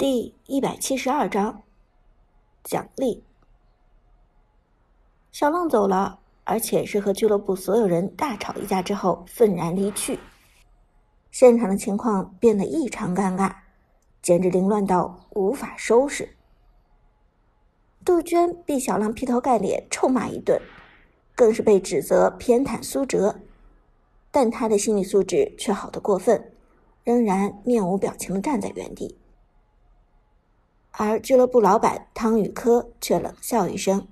第一百七十二章奖励。小浪走了，而且是和俱乐部所有人大吵一架之后愤然离去。现场的情况变得异常尴尬，简直凌乱到无法收拾。杜鹃被小浪劈头盖脸臭骂一顿，更是被指责偏袒苏哲，但他的心理素质却好得过分，仍然面无表情的站在原地。而俱乐部老板汤宇科却冷笑一声，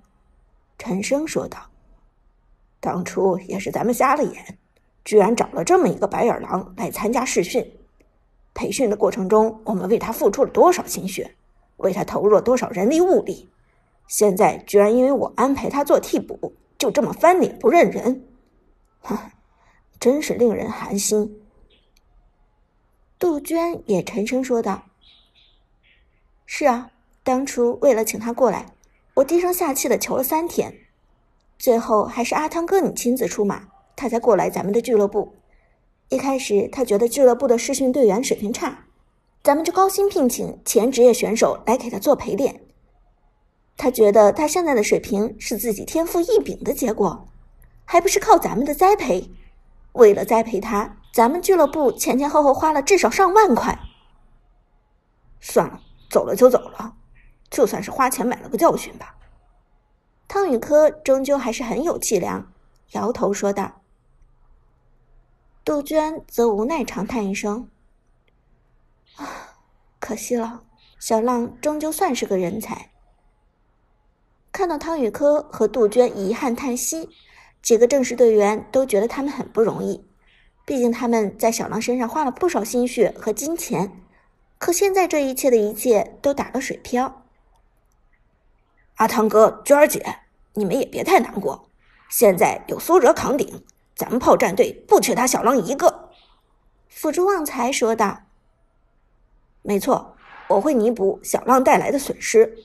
沉声说道：“当初也是咱们瞎了眼，居然找了这么一个白眼狼来参加试训。培训的过程中，我们为他付出了多少心血，为他投入了多少人力物力，现在居然因为我安排他做替补，就这么翻脸不认人，哼，真是令人寒心。”杜鹃也沉声说道。是啊，当初为了请他过来，我低声下气的求了三天，最后还是阿汤哥你亲自出马，他才过来咱们的俱乐部。一开始他觉得俱乐部的试训队员水平差，咱们就高薪聘请前职业选手来给他做陪练。他觉得他现在的水平是自己天赋异禀的结果，还不是靠咱们的栽培。为了栽培他，咱们俱乐部前前后后花了至少上万块。算了。走了就走了，就算是花钱买了个教训吧。汤宇科终究还是很有气量，摇头说道。杜鹃则无奈长叹一声：“啊，可惜了，小浪终究算是个人才。”看到汤宇科和杜鹃遗憾叹息，几个正式队员都觉得他们很不容易，毕竟他们在小浪身上花了不少心血和金钱。可现在这一切的一切都打了水漂。阿汤哥、娟儿姐，你们也别太难过。现在有苏哲扛顶，咱们炮战队不缺他小浪一个。辅助旺财说道：“没错，我会弥补小浪带来的损失。”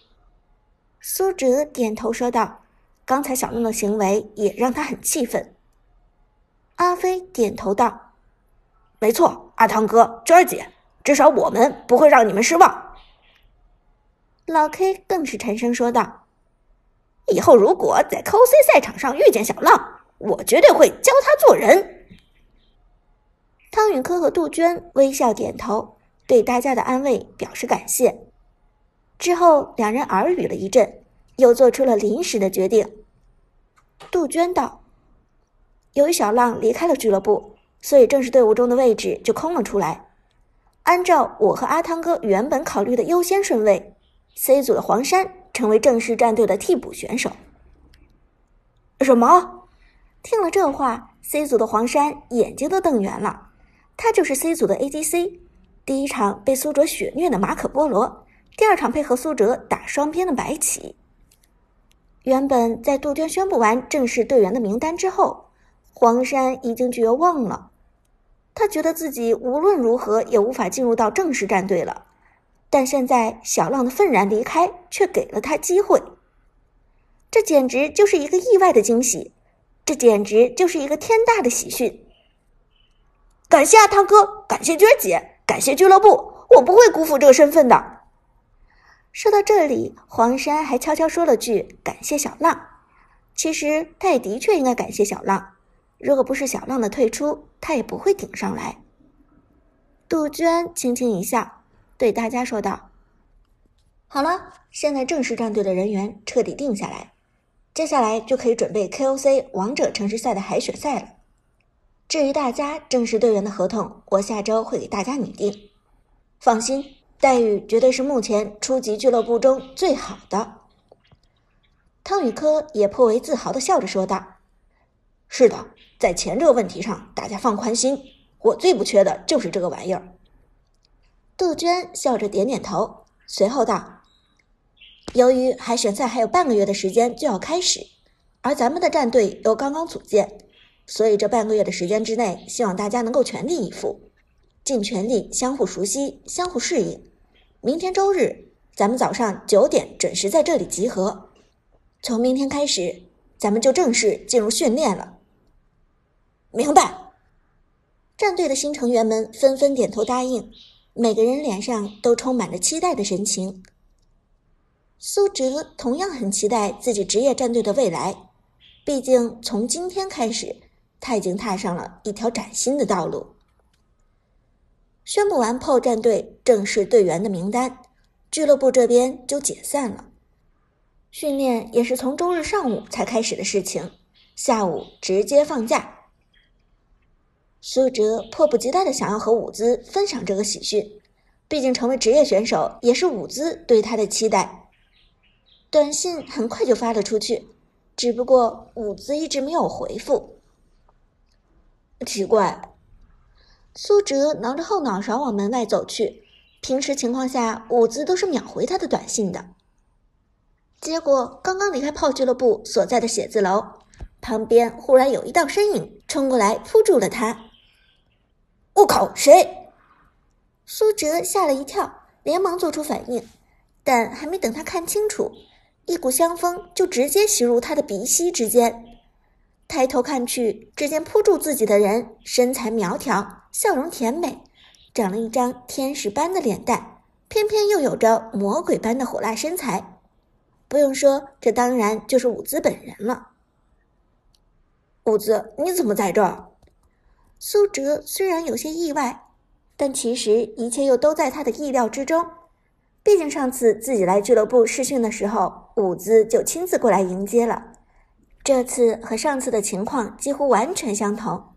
苏哲点头说道：“刚才小浪的行为也让他很气愤。”阿飞点头道：“没错，阿汤哥、娟儿姐。”至少我们不会让你们失望。老 K 更是沉声说道：“以后如果在 cos 赛场上遇见小浪，我绝对会教他做人。”汤宇科和杜鹃微笑点头，对大家的安慰表示感谢。之后，两人耳语了一阵，又做出了临时的决定。杜鹃道：“由于小浪离开了俱乐部，所以正式队伍中的位置就空了出来。”按照我和阿汤哥原本考虑的优先顺位，C 组的黄山成为正式战队的替补选手。什么？听了这话，C 组的黄山眼睛都瞪圆了。他就是 C 组的 ADC，第一场被苏哲血虐的马可波罗，第二场配合苏哲打双边的白起。原本在杜鹃宣布完正式队员的名单之后，黄山已经绝望了。他觉得自己无论如何也无法进入到正式战队了，但现在小浪的愤然离开却给了他机会。这简直就是一个意外的惊喜，这简直就是一个天大的喜讯！感谢阿汤哥，感谢娟姐，感谢俱乐部，我不会辜负这个身份的。说到这里，黄山还悄悄说了句：“感谢小浪。”其实他也的确应该感谢小浪。如果不是小浪的退出，他也不会顶上来。杜鹃轻轻一笑，对大家说道：“好了，现在正式战队的人员彻底定下来，接下来就可以准备 KOC 王者城市赛的海选赛了。至于大家正式队员的合同，我下周会给大家拟定。放心，待遇绝对是目前初级俱乐部中最好的。”汤宇科也颇为自豪的笑着说道。是的，在钱这个问题上，大家放宽心。我最不缺的就是这个玩意儿。杜鹃笑着点点头，随后道：“由于海选赛还有半个月的时间就要开始，而咱们的战队又刚刚组建，所以这半个月的时间之内，希望大家能够全力以赴，尽全力相互熟悉、相互适应。明天周日，咱们早上九点准时在这里集合。从明天开始，咱们就正式进入训练了。”明白。战队的新成员们纷纷点头答应，每个人脸上都充满了期待的神情。苏哲同样很期待自己职业战队的未来，毕竟从今天开始，他已经踏上了一条崭新的道路。宣布完炮战队正式队员的名单，俱乐部这边就解散了。训练也是从周日上午才开始的事情，下午直接放假。苏哲迫不及待的想要和伍兹分享这个喜讯，毕竟成为职业选手也是伍兹对他的期待。短信很快就发了出去，只不过伍兹一直没有回复。奇怪，苏哲挠着后脑勺往门外走去。平时情况下，伍兹都是秒回他的短信的。结果刚刚离开炮俱乐部所在的写字楼旁边，忽然有一道身影冲过来扑住了他。我靠！谁？苏哲吓了一跳，连忙做出反应，但还没等他看清楚，一股香风就直接袭入他的鼻息之间。抬头看去，只见扑住自己的人身材苗条，笑容甜美，长了一张天使般的脸蛋，偏偏又有着魔鬼般的火辣身材。不用说，这当然就是伍兹本人了。伍兹，你怎么在这儿？苏哲虽然有些意外，但其实一切又都在他的意料之中。毕竟上次自己来俱乐部试训的时候，伍兹就亲自过来迎接了。这次和上次的情况几乎完全相同。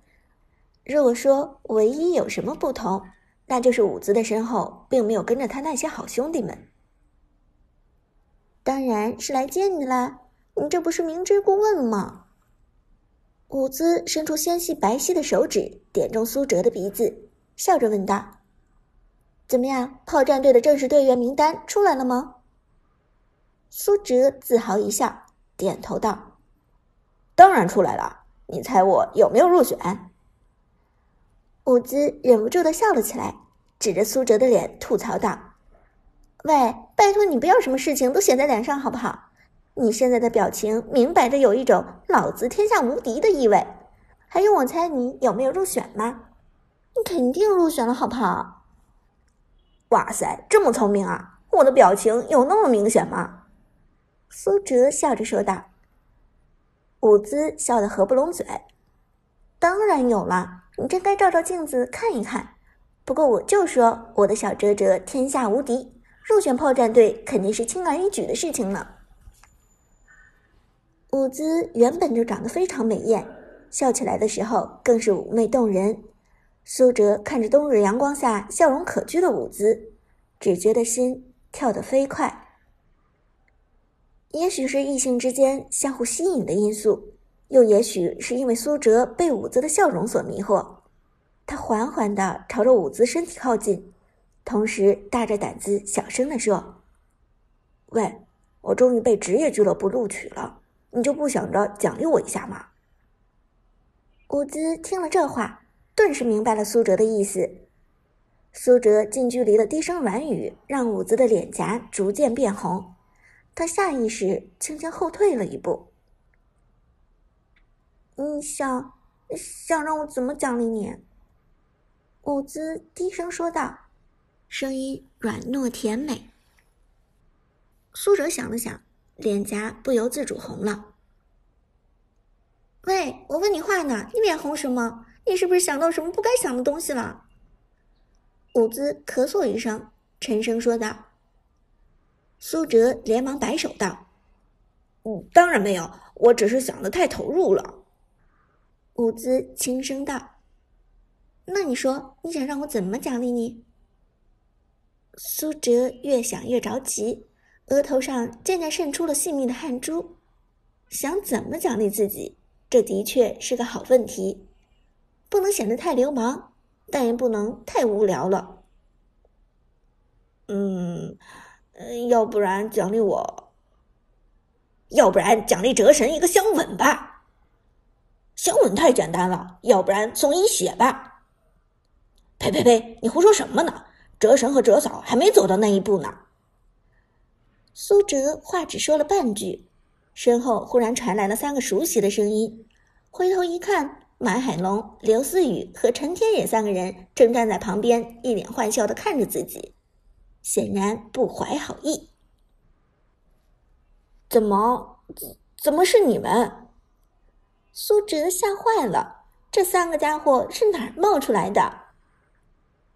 如果说唯一有什么不同，那就是伍兹的身后并没有跟着他那些好兄弟们。当然是来见你啦！你这不是明知故问吗？伍兹伸出纤细白皙的手指，点中苏哲的鼻子，笑着问道：“怎么样？炮战队的正式队员名单出来了吗？”苏哲自豪一笑，点头道：“当然出来了。你猜我有没有入选？”伍兹忍不住的笑了起来，指着苏哲的脸吐槽道。喂，拜托你不要什么事情都写在脸上好不好？你现在的表情明摆着有一种老子天下无敌的意味。还用我猜你有没有入选吗？你肯定入选了，好不好？哇塞，这么聪明啊！我的表情有那么明显吗？苏哲笑着说道。伍兹笑得合不拢嘴。当然有了，你真该照照镜子看一看。不过我就说我的小哲哲天下无敌。入选炮战队肯定是轻而易举的事情呢。舞姿原本就长得非常美艳，笑起来的时候更是妩媚动人。苏哲看着冬日阳光下笑容可掬的舞姿，只觉得心跳得飞快。也许是异性之间相互吸引的因素，又也许是因为苏哲被舞姿的笑容所迷惑，他缓缓地朝着舞姿身体靠近。同时，大着胆子小声地说：“喂，我终于被职业俱乐部录取了，你就不想着奖励我一下吗？”伍兹听了这话，顿时明白了苏哲的意思。苏哲近距离的低声软语，让伍兹的脸颊逐渐变红，他下意识轻轻后退了一步。“你想，想让我怎么奖励你？”伍兹低声说道。声音软糯甜美。苏哲想了想，脸颊不由自主红了。喂，我问你话呢，你脸红什么？你是不是想到什么不该想的东西了？伍兹咳嗽一声，沉声说道。苏哲连忙摆手道：“嗯，当然没有，我只是想的太投入了。”伍兹轻声道：“那你说，你想让我怎么奖励你？”苏哲越想越着急，额头上渐渐渗出了细密的汗珠。想怎么奖励自己，这的确是个好问题。不能显得太流氓，但也不能太无聊了。嗯，要不然奖励我，要不然奖励哲神一个香吻吧。香吻太简单了，要不然送一血吧。呸呸呸！你胡说什么呢？哲神和哲嫂还没走到那一步呢。苏哲话只说了半句，身后忽然传来了三个熟悉的声音。回头一看，马海龙、刘思雨和陈天野三个人正站在旁边，一脸坏笑的看着自己，显然不怀好意。怎么，怎么是你们？苏哲吓坏了，这三个家伙是哪儿冒出来的？